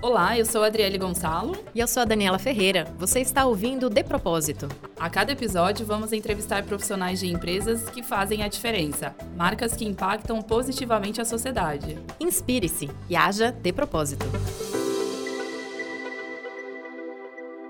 Olá, eu sou a Adriele Gonçalo. E eu sou a Daniela Ferreira. Você está ouvindo De Propósito. A cada episódio, vamos entrevistar profissionais de empresas que fazem a diferença, marcas que impactam positivamente a sociedade. Inspire-se e haja de propósito.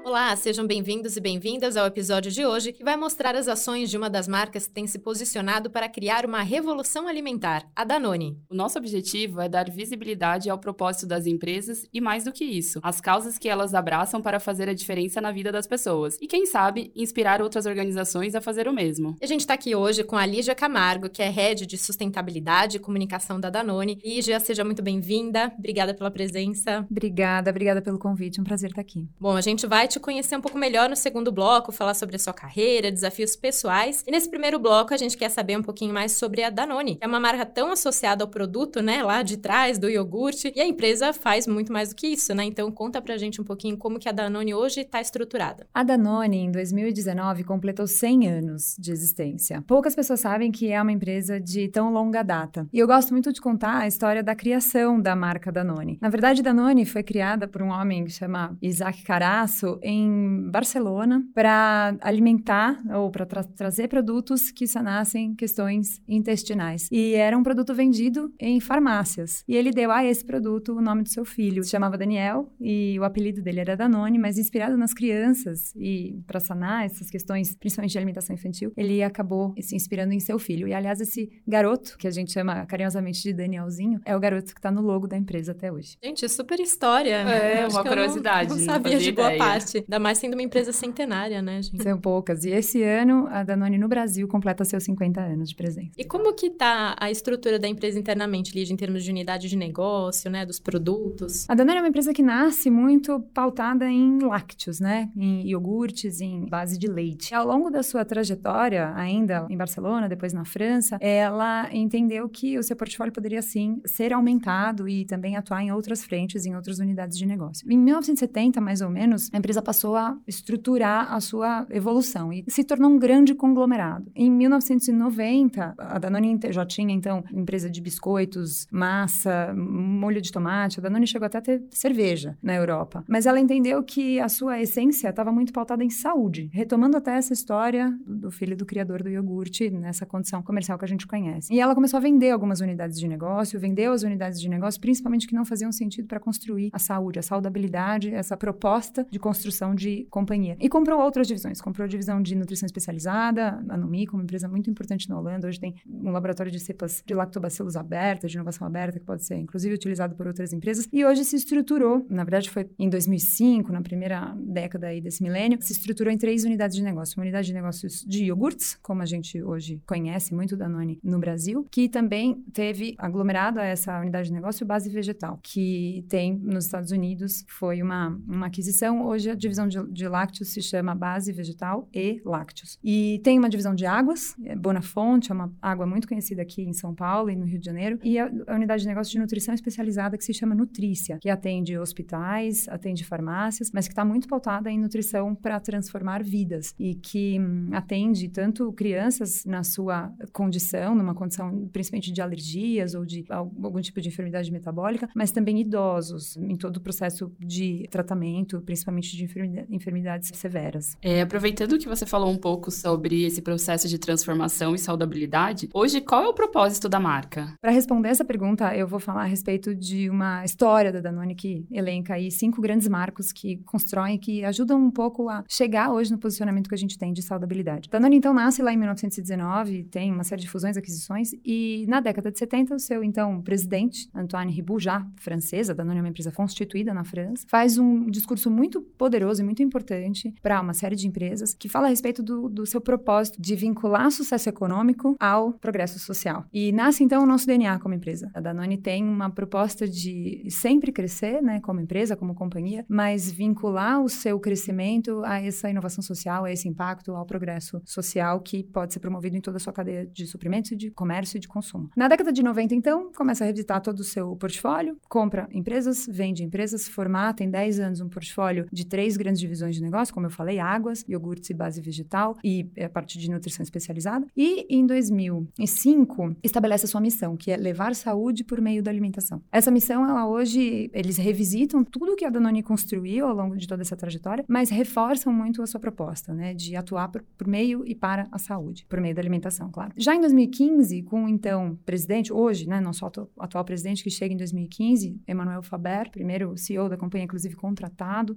Olá, sejam bem-vindos e bem-vindas ao episódio de hoje, que vai mostrar as ações de uma das marcas que tem se posicionado para criar uma revolução alimentar, a Danone. O nosso objetivo é dar visibilidade ao propósito das empresas e, mais do que isso, as causas que elas abraçam para fazer a diferença na vida das pessoas. E, quem sabe, inspirar outras organizações a fazer o mesmo. A gente está aqui hoje com a Lígia Camargo, que é Head de Sustentabilidade e Comunicação da Danone. Lígia, seja muito bem-vinda. Obrigada pela presença. Obrigada, obrigada pelo convite. Um prazer estar aqui. Bom, a gente vai te te conhecer um pouco melhor no segundo bloco, falar sobre a sua carreira, desafios pessoais. E nesse primeiro bloco, a gente quer saber um pouquinho mais sobre a Danone, que é uma marca tão associada ao produto, né, lá de trás do iogurte, e a empresa faz muito mais do que isso, né? Então conta pra gente um pouquinho como que a Danone hoje está estruturada. A Danone, em 2019, completou 100 anos de existência. Poucas pessoas sabem que é uma empresa de tão longa data. E eu gosto muito de contar a história da criação da marca Danone. Na verdade, Danone foi criada por um homem que chama Isaac Carasso em Barcelona para alimentar ou para tra trazer produtos que sanassem questões intestinais. E era um produto vendido em farmácias. E ele deu a esse produto o nome do seu filho. Se chamava Daniel e o apelido dele era Danone, mas inspirado nas crianças e para sanar essas questões, principalmente de alimentação infantil, ele acabou se inspirando em seu filho. E aliás, esse garoto, que a gente chama carinhosamente de Danielzinho, é o garoto que está no logo da empresa até hoje. Gente, super história. É, uma curiosidade. Não, não sabia de boa parte. Ainda mais sendo uma empresa centenária, né, gente? São poucas. E esse ano, a Danone no Brasil completa seus 50 anos de presença. E como que tá a estrutura da empresa internamente, Lígia, em termos de unidade de negócio, né, dos produtos? A Danone é uma empresa que nasce muito pautada em lácteos, né, em iogurtes, em base de leite. E ao longo da sua trajetória, ainda em Barcelona, depois na França, ela entendeu que o seu portfólio poderia, sim, ser aumentado e também atuar em outras frentes, em outras unidades de negócio. Em 1970, mais ou menos, a empresa passou a estruturar a sua evolução e se tornou um grande conglomerado. Em 1990, a Danone já tinha, então, empresa de biscoitos, massa, molho de tomate. A Danone chegou até a ter cerveja na Europa. Mas ela entendeu que a sua essência estava muito pautada em saúde, retomando até essa história do filho do criador do iogurte, nessa condição comercial que a gente conhece. E ela começou a vender algumas unidades de negócio, vendeu as unidades de negócio, principalmente que não faziam sentido para construir a saúde, a saudabilidade, essa proposta de construção de companhia. E comprou outras divisões. Comprou a divisão de nutrição especializada, a Numi, uma empresa muito importante na Holanda. Hoje tem um laboratório de cepas de lactobacilos aberta, de inovação aberta, que pode ser, inclusive, utilizado por outras empresas. E hoje se estruturou, na verdade foi em 2005, na primeira década aí desse milênio, se estruturou em três unidades de negócio. Uma unidade de negócios de iogurtes, como a gente hoje conhece muito da Noni no Brasil, que também teve aglomerado a essa unidade de negócio base vegetal, que tem nos Estados Unidos, foi uma, uma aquisição. Hoje a divisão de de lácteos se chama base vegetal e lácteos. E tem uma divisão de águas, é Bonafonte, é uma água muito conhecida aqui em São Paulo e no Rio de Janeiro, e a, a unidade de negócio de nutrição especializada que se chama Nutrícia, que atende hospitais, atende farmácias, mas que está muito pautada em nutrição para transformar vidas e que hum, atende tanto crianças na sua condição, numa condição principalmente de alergias ou de algum tipo de enfermidade metabólica, mas também idosos em todo o processo de tratamento, principalmente de enfermidade enfermidades severas. É, aproveitando que você falou um pouco sobre esse processo de transformação e saudabilidade, hoje qual é o propósito da marca? Para responder essa pergunta, eu vou falar a respeito de uma história da Danone que elenca aí cinco grandes marcos que constroem, que ajudam um pouco a chegar hoje no posicionamento que a gente tem de saudabilidade. Danone então nasce lá em 1919, tem uma série de fusões e aquisições e na década de 70 o seu então presidente, Antoine Ribou, já francesa, Danone é uma empresa constituída na França, faz um discurso muito poderoso e muito importante para uma série de empresas que fala a respeito do, do seu propósito de vincular sucesso econômico ao progresso social. E nasce então o nosso DNA como empresa. A Danone tem uma proposta de sempre crescer, né, como empresa, como companhia, mas vincular o seu crescimento a essa inovação social, a esse impacto, ao progresso social que pode ser promovido em toda a sua cadeia de suprimentos de comércio e de consumo. Na década de 90, então, começa a revisitar todo o seu portfólio, compra empresas, vende empresas, formata em 10 anos um portfólio de três três grandes divisões de negócio, como eu falei, águas, iogurtes e base vegetal e a parte de nutrição especializada. E em 2005 estabelece a sua missão, que é levar saúde por meio da alimentação. Essa missão, ela hoje eles revisitam tudo que a Danone construiu ao longo de toda essa trajetória, mas reforçam muito a sua proposta, né, de atuar por, por meio e para a saúde, por meio da alimentação, claro. Já em 2015, com então presidente, hoje, né, nosso atual, atual presidente que chega em 2015, Emmanuel Faber, primeiro CEO da companhia, inclusive contratado,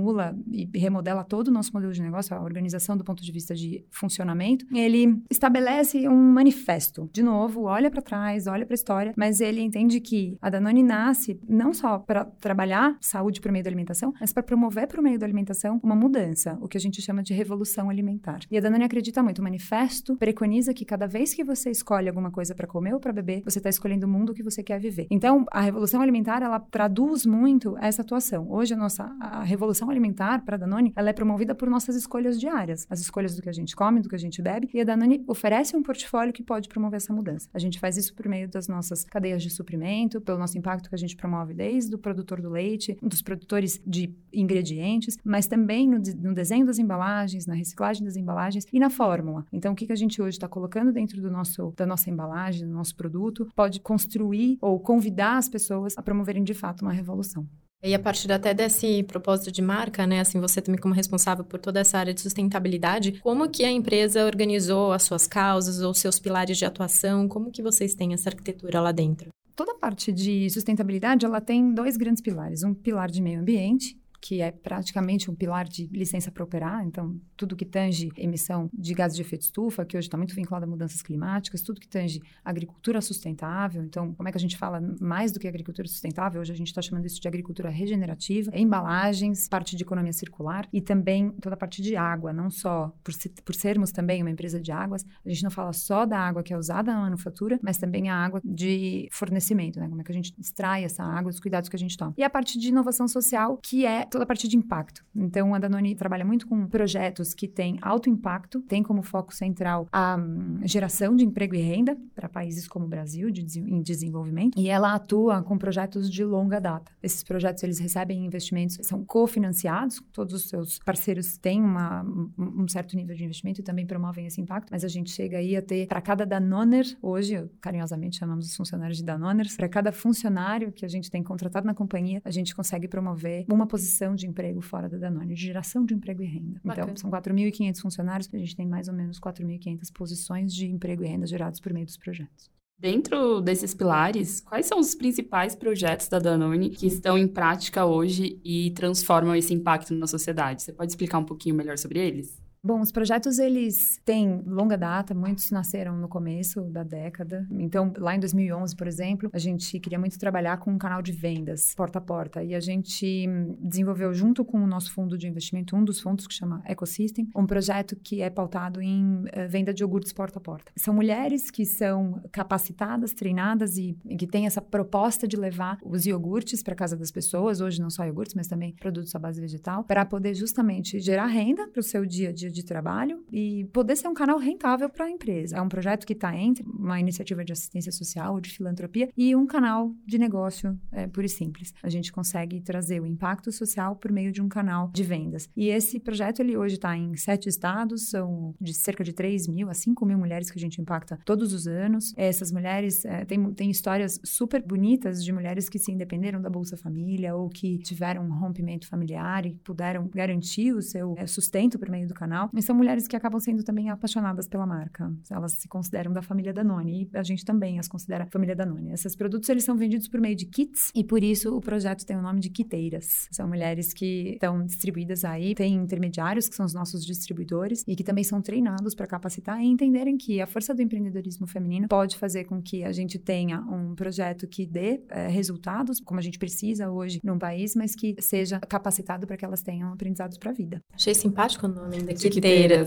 reformula e remodela todo o nosso modelo de negócio, a organização do ponto de vista de funcionamento. Ele estabelece um manifesto. De novo, olha para trás, olha para a história, mas ele entende que a Danone nasce não só para trabalhar saúde por meio da alimentação, mas para promover por meio da alimentação uma mudança, o que a gente chama de revolução alimentar. E a Danone acredita muito. O manifesto preconiza que cada vez que você escolhe alguma coisa para comer ou para beber, você está escolhendo o mundo que você quer viver. Então, a revolução alimentar, ela traduz muito essa atuação. Hoje, a nossa a revolução alimentar para a Danone, ela é promovida por nossas escolhas diárias. As escolhas do que a gente come, do que a gente bebe. E a Danone oferece um portfólio que pode promover essa mudança. A gente faz isso por meio das nossas cadeias de suprimento, pelo nosso impacto que a gente promove desde o produtor do leite, dos produtores de ingredientes, mas também no, no desenho das embalagens, na reciclagem das embalagens e na fórmula. Então, o que, que a gente hoje está colocando dentro do nosso, da nossa embalagem, do nosso produto, pode construir ou convidar as pessoas a promoverem de fato uma revolução. E a partir até desse propósito de marca, né, assim, você também como responsável por toda essa área de sustentabilidade, como que a empresa organizou as suas causas ou seus pilares de atuação? Como que vocês têm essa arquitetura lá dentro? Toda parte de sustentabilidade, ela tem dois grandes pilares. Um pilar de meio ambiente, que é praticamente um pilar de licença para operar, então tudo que tange emissão de gases de efeito estufa, que hoje está muito vinculado a mudanças climáticas, tudo que tange agricultura sustentável, então como é que a gente fala mais do que agricultura sustentável? Hoje a gente está chamando isso de agricultura regenerativa, embalagens, parte de economia circular e também toda a parte de água, não só por, por sermos também uma empresa de águas, a gente não fala só da água que é usada na manufatura, mas também a água de fornecimento, né? Como é que a gente extrai essa água, os cuidados que a gente toma. E a parte de inovação social, que é toda a parte de impacto. Então, a Danone trabalha muito com projetos que têm alto impacto, tem como foco central a um, geração de emprego e renda para países como o Brasil, de, em desenvolvimento, e ela atua com projetos de longa data. Esses projetos, eles recebem investimentos, são cofinanciados, todos os seus parceiros têm uma, um certo nível de investimento e também promovem esse impacto, mas a gente chega aí a ter, para cada Danoner, hoje, carinhosamente chamamos os funcionários de Danoners, para cada funcionário que a gente tem contratado na companhia, a gente consegue promover uma posição geração de emprego fora da Danone, de geração de emprego e renda. Então, Bacana. Então, são 4.500 funcionários, a gente tem mais ou menos 4.500 posições de emprego e renda gerados por meio dos projetos. Dentro desses pilares, quais são os principais projetos da Danone que estão em prática hoje e transformam esse impacto na sociedade? Você pode explicar um pouquinho melhor sobre eles? Bom, os projetos eles têm longa data, muitos nasceram no começo da década. Então, lá em 2011, por exemplo, a gente queria muito trabalhar com um canal de vendas porta a porta e a gente desenvolveu junto com o nosso fundo de investimento, um dos fundos que chama Ecosystem, um projeto que é pautado em uh, venda de iogurtes porta a porta. São mulheres que são capacitadas, treinadas e que têm essa proposta de levar os iogurtes para casa das pessoas, hoje não só iogurtes, mas também produtos à base vegetal, para poder justamente gerar renda para o seu dia a dia de trabalho e poder ser um canal rentável para a empresa. É um projeto que está entre uma iniciativa de assistência social ou de filantropia e um canal de negócio é, puro e simples. A gente consegue trazer o impacto social por meio de um canal de vendas. E esse projeto, ele hoje está em sete estados, são de cerca de 3 mil a 5 mil mulheres que a gente impacta todos os anos. Essas mulheres é, têm, têm histórias super bonitas de mulheres que se independeram da Bolsa Família ou que tiveram um rompimento familiar e puderam garantir o seu é, sustento por meio do canal e são mulheres que acabam sendo também apaixonadas pela marca. Elas se consideram da família Danone e a gente também as considera família Danone. Esses produtos eles são vendidos por meio de kits e por isso o projeto tem o nome de Quiteiras. São mulheres que estão distribuídas aí, tem intermediários que são os nossos distribuidores e que também são treinados para capacitar e entenderem que a força do empreendedorismo feminino pode fazer com que a gente tenha um projeto que dê é, resultados, como a gente precisa hoje num país, mas que seja capacitado para que elas tenham aprendizados para a vida. Achei simpático o nome da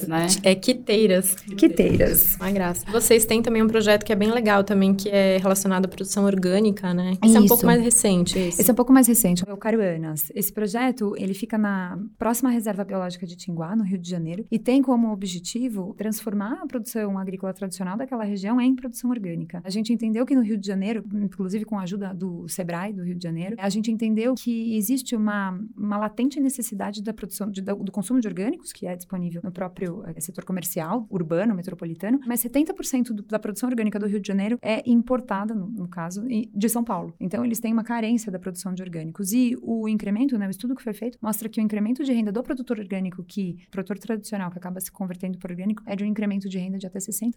né? É quiteiras. Quiteiras. Uma graça. Vocês têm também um projeto que é bem legal também, que é relacionado à produção orgânica, né? Esse Isso. é um pouco mais recente. Esse. esse é um pouco mais recente, é o Caruanas. Esse projeto, ele fica na próxima reserva biológica de Tinguá, no Rio de Janeiro, e tem como objetivo transformar a produção agrícola tradicional daquela região em produção orgânica. A gente entendeu que no Rio de Janeiro, inclusive com a ajuda do SEBRAE do Rio de Janeiro, a gente entendeu que existe uma, uma latente necessidade da produção, de, do consumo de orgânicos, que é disponível no próprio eh, setor comercial, urbano, metropolitano, mas 70% do, da produção orgânica do Rio de Janeiro é importada, no, no, caso, de São Paulo. Então, eles têm uma carência da produção de orgânicos. E o incremento, né, o estudo que foi feito, mostra que o incremento de renda do produtor orgânico, que produtor tradicional, que acaba se convertendo para orgânico, é de um incremento de renda de até 60%.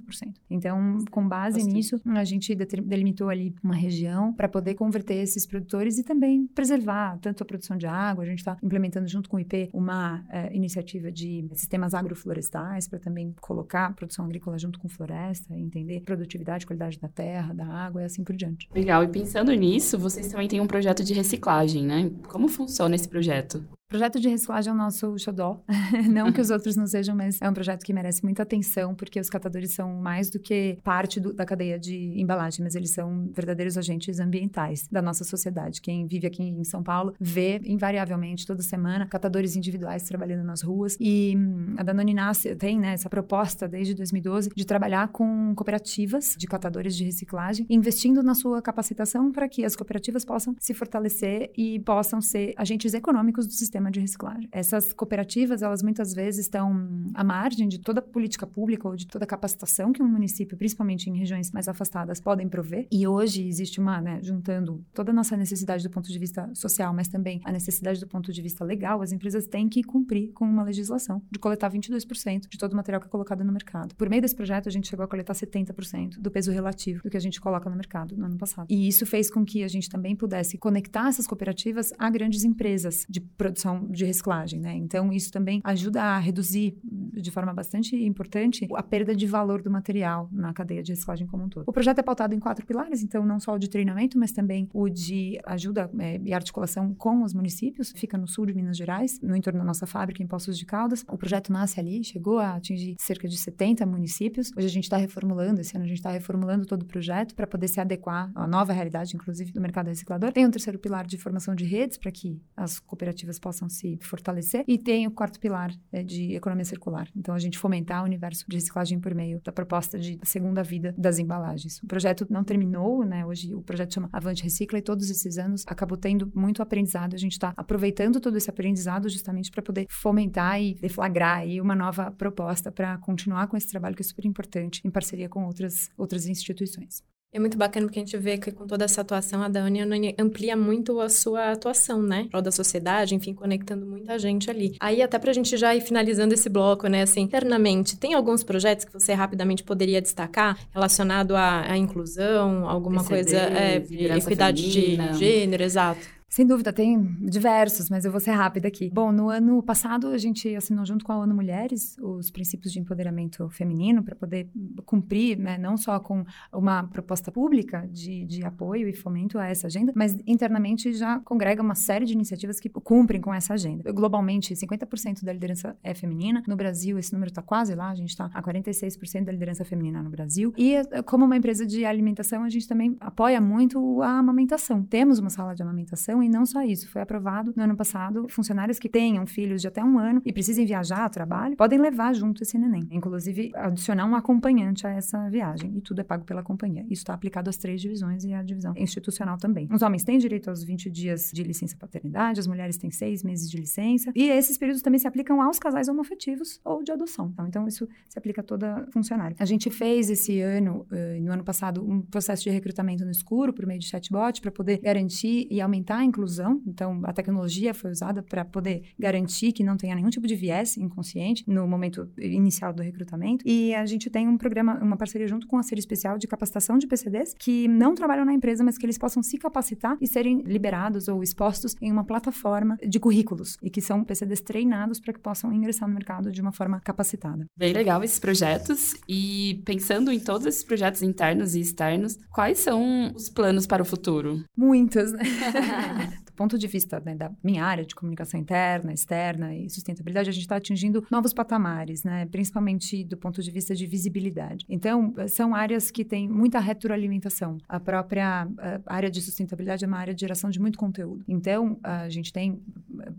Então, com base Bastante. nisso, a gente delimitou ali uma região para poder converter esses produtores e também preservar tanto a produção de água, a gente está implementando junto com o IP uma é, iniciativa de sistemas agroflorestais para também colocar produção agrícola junto com floresta, entender produtividade, qualidade da terra, da água e assim por diante. Legal. E pensando nisso, vocês também têm um projeto de reciclagem, né? Como funciona esse projeto? Projeto de reciclagem é o nosso xodó. não que os outros não sejam, mas é um projeto que merece muita atenção, porque os catadores são mais do que parte do, da cadeia de embalagem, mas eles são verdadeiros agentes ambientais da nossa sociedade. Quem vive aqui em São Paulo vê, invariavelmente, toda semana, catadores individuais trabalhando nas ruas. E hum, a Danone nasce, tem né, essa proposta desde 2012 de trabalhar com cooperativas de catadores de reciclagem, investindo na sua capacitação para que as cooperativas possam se fortalecer e possam ser agentes econômicos do sistema sistema de reciclagem. Essas cooperativas, elas muitas vezes estão à margem de toda política pública ou de toda capacitação que um município, principalmente em regiões mais afastadas, podem prover. E hoje existe uma, né, juntando toda a nossa necessidade do ponto de vista social, mas também a necessidade do ponto de vista legal, as empresas têm que cumprir com uma legislação de coletar 22% de todo o material que é colocado no mercado. Por meio desse projeto, a gente chegou a coletar 70% do peso relativo do que a gente coloca no mercado no ano passado. E isso fez com que a gente também pudesse conectar essas cooperativas a grandes empresas de produção produção de reciclagem, né? Então, isso também ajuda a reduzir de forma bastante importante a perda de valor do material na cadeia de reciclagem como um todo. O projeto é pautado em quatro pilares, então não só o de treinamento, mas também o de ajuda é, e articulação com os municípios. Fica no sul de Minas Gerais, no entorno da nossa fábrica em Poços de Caldas. O projeto nasce ali, chegou a atingir cerca de 70 municípios. Hoje a gente está reformulando, esse ano a gente está reformulando todo o projeto para poder se adequar à nova realidade, inclusive, do mercado reciclador. Tem um terceiro pilar de formação de redes para que as cooperativas possam se fortalecer. E tem o quarto pilar é, de economia circular. Então, a gente fomentar o universo de reciclagem por meio da proposta de segunda vida das embalagens. O projeto não terminou, né? Hoje o projeto chama Avante Recicla e todos esses anos acabou tendo muito aprendizado. A gente está aproveitando todo esse aprendizado justamente para poder fomentar e deflagrar aí uma nova proposta para continuar com esse trabalho que é super importante em parceria com outras, outras instituições. É muito bacana porque a gente vê que com toda essa atuação, a Dani amplia muito a sua atuação, né? Pro da sociedade, enfim, conectando muita gente ali. Aí, até pra gente já ir finalizando esse bloco, né? Assim, internamente, tem alguns projetos que você rapidamente poderia destacar relacionado à, à inclusão, alguma PCD, coisa, é, equidade de gênero, exato? Sem dúvida, tem diversos, mas eu vou ser rápida aqui. Bom, no ano passado a gente assinou junto com a ONU Mulheres os princípios de empoderamento feminino para poder cumprir, né, não só com uma proposta pública de, de apoio e fomento a essa agenda, mas internamente já congrega uma série de iniciativas que cumprem com essa agenda. Globalmente, 50% da liderança é feminina. No Brasil, esse número está quase lá, a gente está a 46% da liderança feminina no Brasil. E como uma empresa de alimentação, a gente também apoia muito a amamentação. Temos uma sala de amamentação e não só isso, foi aprovado no ano passado, funcionários que tenham filhos de até um ano e precisem viajar a trabalho, podem levar junto esse neném. Inclusive, adicionar um acompanhante a essa viagem. E tudo é pago pela companhia. Isso está aplicado às três divisões e à divisão institucional também. Os homens têm direito aos 20 dias de licença paternidade, as mulheres têm seis meses de licença. E esses períodos também se aplicam aos casais homoafetivos ou de adoção. Então, então isso se aplica a toda funcionária. A gente fez esse ano, uh, no ano passado, um processo de recrutamento no escuro por meio de chatbot para poder garantir e aumentar inclusão. Então, a tecnologia foi usada para poder garantir que não tenha nenhum tipo de viés inconsciente no momento inicial do recrutamento. E a gente tem um programa, uma parceria junto com a Série Especial de capacitação de PCDs que não trabalham na empresa, mas que eles possam se capacitar e serem liberados ou expostos em uma plataforma de currículos e que são PCDs treinados para que possam ingressar no mercado de uma forma capacitada. Bem legal esses projetos e pensando em todos esses projetos internos e externos, quais são os planos para o futuro? Muitos, né? Yeah. Ponto de vista né, da minha área de comunicação interna, externa e sustentabilidade, a gente está atingindo novos patamares, né? Principalmente do ponto de vista de visibilidade. Então, são áreas que têm muita retroalimentação. A própria a área de sustentabilidade é uma área de geração de muito conteúdo. Então, a gente tem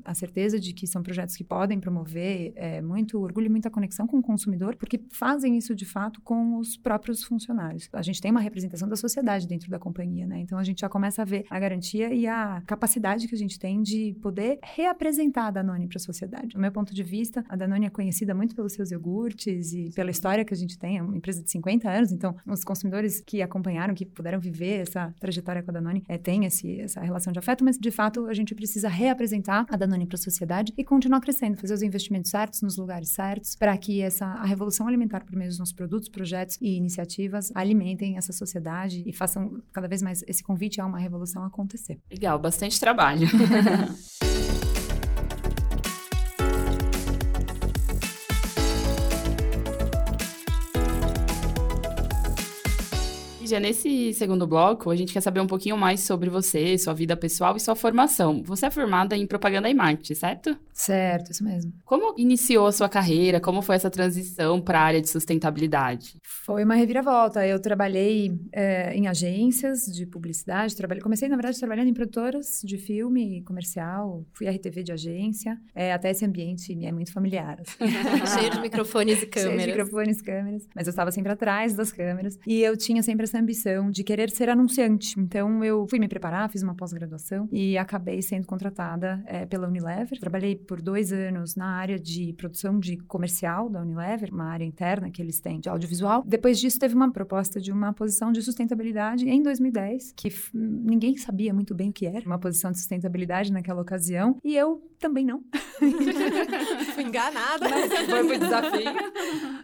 a certeza de que são projetos que podem promover é, muito orgulho e muita conexão com o consumidor, porque fazem isso de fato com os próprios funcionários. A gente tem uma representação da sociedade dentro da companhia, né? Então a gente já começa a ver a garantia e a capacidade que a gente tem de poder reapresentar a Danone para a sociedade. Do meu ponto de vista, a Danone é conhecida muito pelos seus iogurtes e pela história que a gente tem, é uma empresa de 50 anos, então os consumidores que acompanharam, que puderam viver essa trajetória com a Danone, é, tem esse, essa relação de afeto, mas de fato a gente precisa reapresentar a Danone para a sociedade e continuar crescendo, fazer os investimentos certos nos lugares certos, para que essa a revolução alimentar por meio dos nossos produtos, projetos e iniciativas alimentem essa sociedade e façam cada vez mais esse convite a uma revolução acontecer. Legal, bastante trabalho trabalho. Já nesse segundo bloco, a gente quer saber um pouquinho mais sobre você, sua vida pessoal e sua formação. Você é formada em propaganda e marketing, certo? Certo, isso mesmo. Como iniciou a sua carreira? Como foi essa transição para a área de sustentabilidade? Foi uma reviravolta. Eu trabalhei é, em agências de publicidade. Trabalhei, comecei, na verdade, trabalhando em produtoras de filme comercial. Fui RTV de agência. É, até esse ambiente me é muito familiar. Assim. Cheio de microfones e câmeras. Cheio de microfones e câmeras. Mas eu estava sempre atrás das câmeras. E eu tinha sempre essa ambição de querer ser anunciante. Então, eu fui me preparar, fiz uma pós-graduação e acabei sendo contratada é, pela Unilever. Trabalhei por dois anos na área de produção de comercial da Unilever, uma área interna que eles têm de audiovisual. Depois disso, teve uma proposta de uma posição de sustentabilidade em 2010, que ninguém sabia muito bem o que era, uma posição de sustentabilidade naquela ocasião, e eu também não. Enganada. Mas foi um desafio.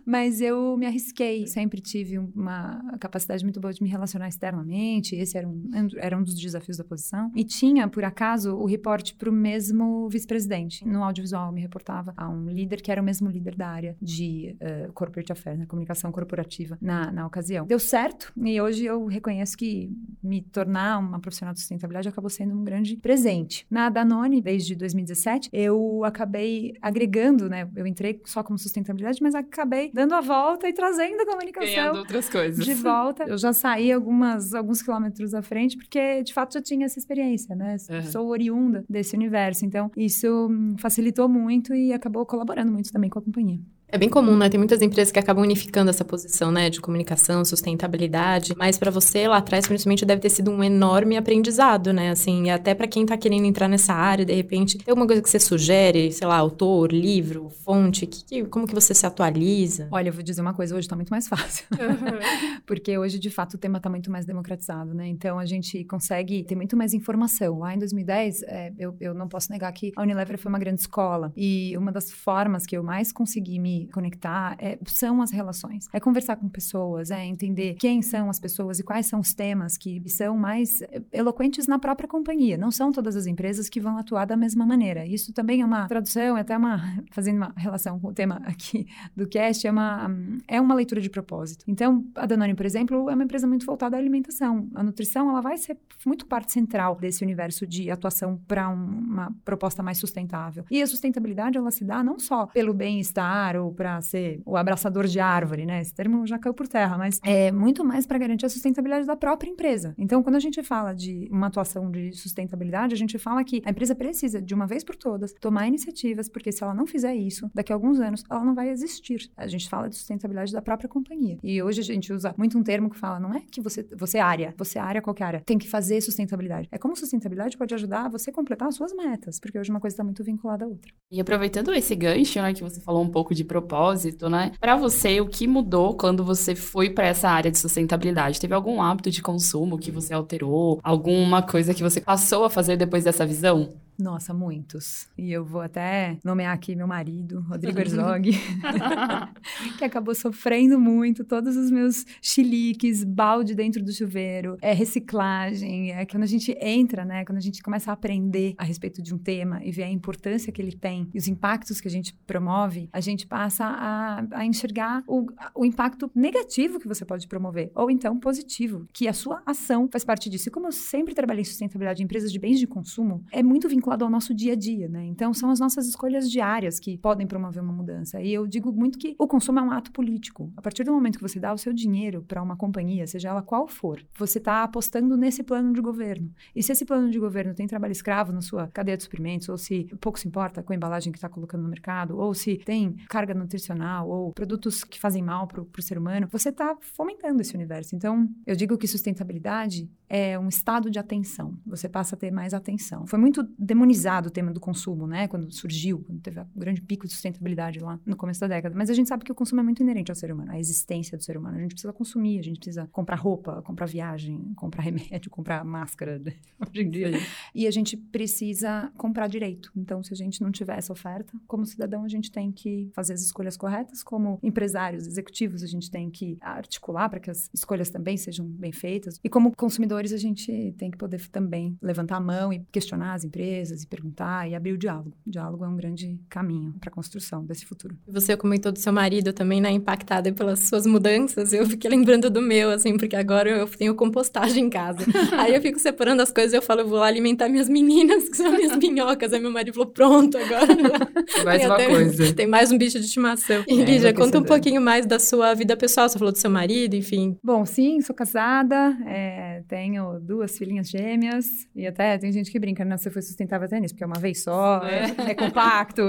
Mas eu me arrisquei, sempre tive uma capacidade muito boa de me relacionar externamente, esse era um, era um dos desafios da posição. E tinha, por acaso, o reporte para o mesmo vice-presidente no audiovisual me reportava a um líder que era o mesmo líder da área de uh, corporate affairs, né, comunicação corporativa na, na ocasião. Deu certo e hoje eu reconheço que me tornar uma profissional de sustentabilidade acabou sendo um grande presente. Na Danone, desde 2017, eu acabei agregando, né, eu entrei só como sustentabilidade, mas acabei dando a volta e trazendo a comunicação Ganhando outras coisas. de volta. Eu já saí algumas, alguns quilômetros à frente porque, de fato, já tinha essa experiência, né? Uhum. Sou oriunda desse universo, então isso facilitou muito e acabou colaborando muito também com a companhia. É bem comum, né? Tem muitas empresas que acabam unificando essa posição, né, de comunicação, sustentabilidade, mas para você lá atrás, principalmente, deve ter sido um enorme aprendizado, né? Assim, e até para quem tá querendo entrar nessa área, de repente, tem alguma coisa que você sugere, sei lá, autor, livro, fonte, que, que, como que você se atualiza? Olha, eu vou dizer uma coisa, hoje tá muito mais fácil. Uhum. Porque hoje, de fato, o tema tá muito mais democratizado, né? Então, a gente consegue ter muito mais informação. Lá em 2010, é, eu, eu não posso negar que a Unilever foi uma grande escola e uma das formas que eu mais consegui me conectar é, são as relações. É conversar com pessoas, é entender quem são as pessoas e quais são os temas que são mais eloquentes na própria companhia. Não são todas as empresas que vão atuar da mesma maneira. Isso também é uma tradução, é até uma fazendo uma relação com o tema aqui do cast, é uma é uma leitura de propósito. Então, a Danone, por exemplo, é uma empresa muito voltada à alimentação. A nutrição, ela vai ser muito parte central desse universo de atuação para um, uma proposta mais sustentável. E a sustentabilidade, ela se dá não só pelo bem-estar para ser o abraçador de árvore, né? Esse termo já caiu por terra, mas é muito mais para garantir a sustentabilidade da própria empresa. Então, quando a gente fala de uma atuação de sustentabilidade, a gente fala que a empresa precisa, de uma vez por todas, tomar iniciativas, porque se ela não fizer isso, daqui a alguns anos, ela não vai existir. A gente fala de sustentabilidade da própria companhia. E hoje a gente usa muito um termo que fala, não é que você, você é área, você é área qualquer área, tem que fazer sustentabilidade. É como sustentabilidade pode ajudar você a completar as suas metas, porque hoje uma coisa está muito vinculada à outra. E aproveitando esse gancho, né, que você falou um pouco de propósito, né? Para você, o que mudou quando você foi para essa área de sustentabilidade? Teve algum hábito de consumo que você alterou? Alguma coisa que você passou a fazer depois dessa visão? Nossa, muitos. E eu vou até nomear aqui meu marido, Rodrigo Herzog, que acabou sofrendo muito todos os meus chiliques, balde dentro do chuveiro, é reciclagem, é quando a gente entra, né, quando a gente começa a aprender a respeito de um tema e ver a importância que ele tem e os impactos que a gente promove, a gente passa a, a enxergar o, o impacto negativo que você pode promover, ou então positivo, que a sua ação faz parte disso. E como eu sempre trabalhei em sustentabilidade em empresas de bens de consumo, é muito vinculado ao nosso dia a dia, né? Então, são as nossas escolhas diárias que podem promover uma mudança. E eu digo muito que o consumo é um ato político. A partir do momento que você dá o seu dinheiro para uma companhia, seja ela qual for, você está apostando nesse plano de governo. E se esse plano de governo tem trabalho escravo na sua cadeia de suprimentos, ou se pouco se importa com a embalagem que está colocando no mercado, ou se tem carga nutricional, ou produtos que fazem mal para o ser humano, você está fomentando esse universo. Então, eu digo que sustentabilidade é um estado de atenção. Você passa a ter mais atenção. Foi muito demonizado o tema do consumo, né? Quando surgiu, quando teve o grande pico de sustentabilidade lá no começo da década. Mas a gente sabe que o consumo é muito inerente ao ser humano, à existência do ser humano. A gente precisa consumir, a gente precisa comprar roupa, comprar viagem, comprar remédio, comprar máscara né? hoje em dia. Sim. E a gente precisa comprar direito. Então, se a gente não tiver essa oferta, como cidadão, a gente tem que fazer as escolhas corretas. Como empresários, executivos, a gente tem que articular para que as escolhas também sejam bem feitas. E como consumidores, a gente tem que poder também levantar a mão e questionar as empresas e perguntar e abrir o diálogo. O diálogo é um grande caminho para a construção desse futuro. Você comentou do seu marido também, né, impactada pelas suas mudanças. Eu fiquei lembrando do meu, assim, porque agora eu tenho compostagem em casa. Aí eu fico separando as coisas e eu falo, eu vou lá alimentar minhas meninas, que são minhas minhocas. Aí meu marido falou, pronto, agora. Mais uma coisa. Tem mais um bicho de estimação. E, é, Lígia, conta um pouquinho mais da sua vida pessoal. Você falou do seu marido, enfim. Bom, sim, sou casada, é, tenho duas filhinhas gêmeas e até tem gente que brinca, não, você foi sustentável até nisso, porque é uma vez só, é, é compacto.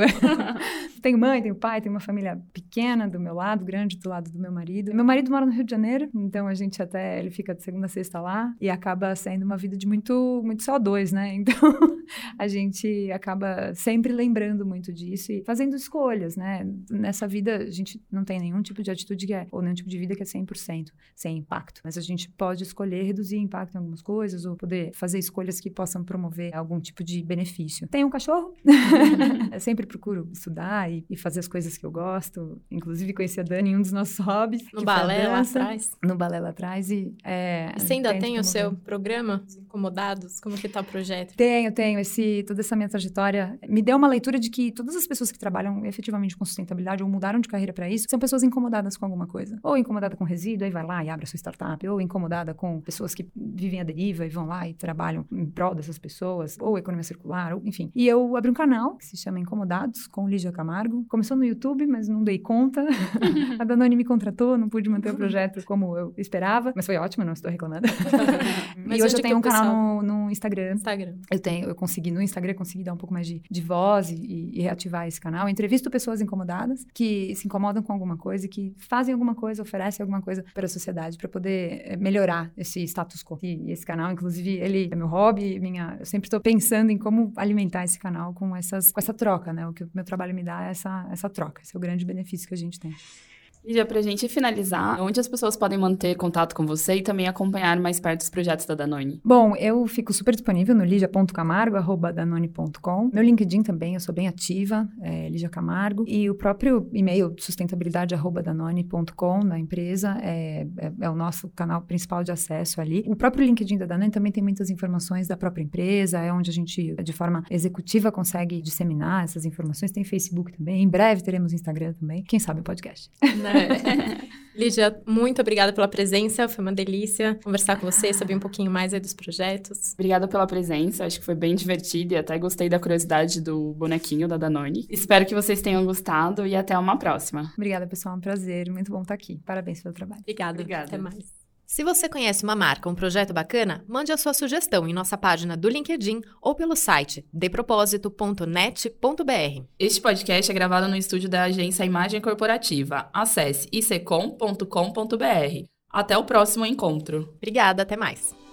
tenho mãe, tenho pai, tenho uma família pequena do meu lado, grande do lado do meu marido. Meu marido mora no Rio de Janeiro, então a gente até, ele fica de segunda a sexta lá e acaba sendo uma vida de muito, muito só dois, né? Então a gente acaba sempre lembrando muito disso e fazendo escolhas, né? Nessa vida a gente não tem nenhum tipo de atitude que é, ou nenhum tipo de vida que é 100% sem impacto, mas a gente pode escolher reduzir impacto em algumas coisas ou poder fazer escolhas que possam promover algum tipo de benefício. Tem um cachorro? eu sempre procuro estudar e, e, fazer as coisas que eu gosto. Inclusive, conheci a Dani em um dos nossos hobbies. No balé lá atrás? No balé lá atrás. E, é, e você ainda tem o seu programa, Incomodados? Como que tá o projeto? Tenho, tenho. Esse, toda essa minha trajetória me deu uma leitura de que todas as pessoas que trabalham efetivamente com sustentabilidade ou mudaram de carreira para isso, são pessoas incomodadas com alguma coisa. Ou incomodada com resíduo, aí vai lá e abre a sua startup. Ou incomodada com pessoas que vivem a deriva e vão lá e trabalham em prol dessas pessoas. Ou economia circular, ou, enfim. E eu abri um canal que se chama Incomodados, com Lígia Camargo. Começou no YouTube, mas não dei conta. a Danone me contratou, não pude manter o projeto como eu esperava. Mas foi ótimo, não estou reclamando. e hoje eu tenho um canal no, no, Instagram. Instagram. Eu tenho, eu consegui no Instagram consegui dar um pouco mais de, de voz e, e, reativar esse canal. Eu entrevisto pessoas incomodadas que se incomodam com alguma coisa e que fazem alguma coisa, oferecem alguma coisa para a sociedade para poder eh, melhorar esse status e, esse canal, inclusive, ele é meu hobby, minha, eu sempre estou pensando em como alimentar esse canal com essas, com essa troca, né? O que o meu trabalho me dá é essa, essa troca. Esse é o grande benefício que a gente tem. Lídia, para a gente finalizar, onde as pessoas podem manter contato com você e também acompanhar mais perto os projetos da Danone? Bom, eu fico super disponível no lidia.camargo.danone.com. Meu LinkedIn também, eu sou bem ativa, é Lídia Camargo. E o próprio e-mail sustentabilidade.danone.com da empresa é, é, é, o nosso canal principal de acesso ali. O próprio LinkedIn da Danone também tem muitas informações da própria empresa, é onde a gente, de forma executiva, consegue disseminar essas informações. Tem Facebook também, em breve teremos Instagram também. Quem sabe o podcast. Né? Lígia, muito obrigada pela presença, foi uma delícia conversar com você, saber um pouquinho mais aí dos projetos. Obrigada pela presença, acho que foi bem divertido e até gostei da curiosidade do bonequinho da Danone. Espero que vocês tenham gostado e até uma próxima. Obrigada, pessoal, é um prazer, muito bom estar aqui. Parabéns pelo trabalho. Obrigada, obrigada. até mais. Se você conhece uma marca, um projeto bacana, mande a sua sugestão em nossa página do LinkedIn ou pelo site depropósito.net.br. Este podcast é gravado no estúdio da agência Imagem Corporativa. Acesse icom.com.br. Até o próximo encontro. Obrigada, até mais.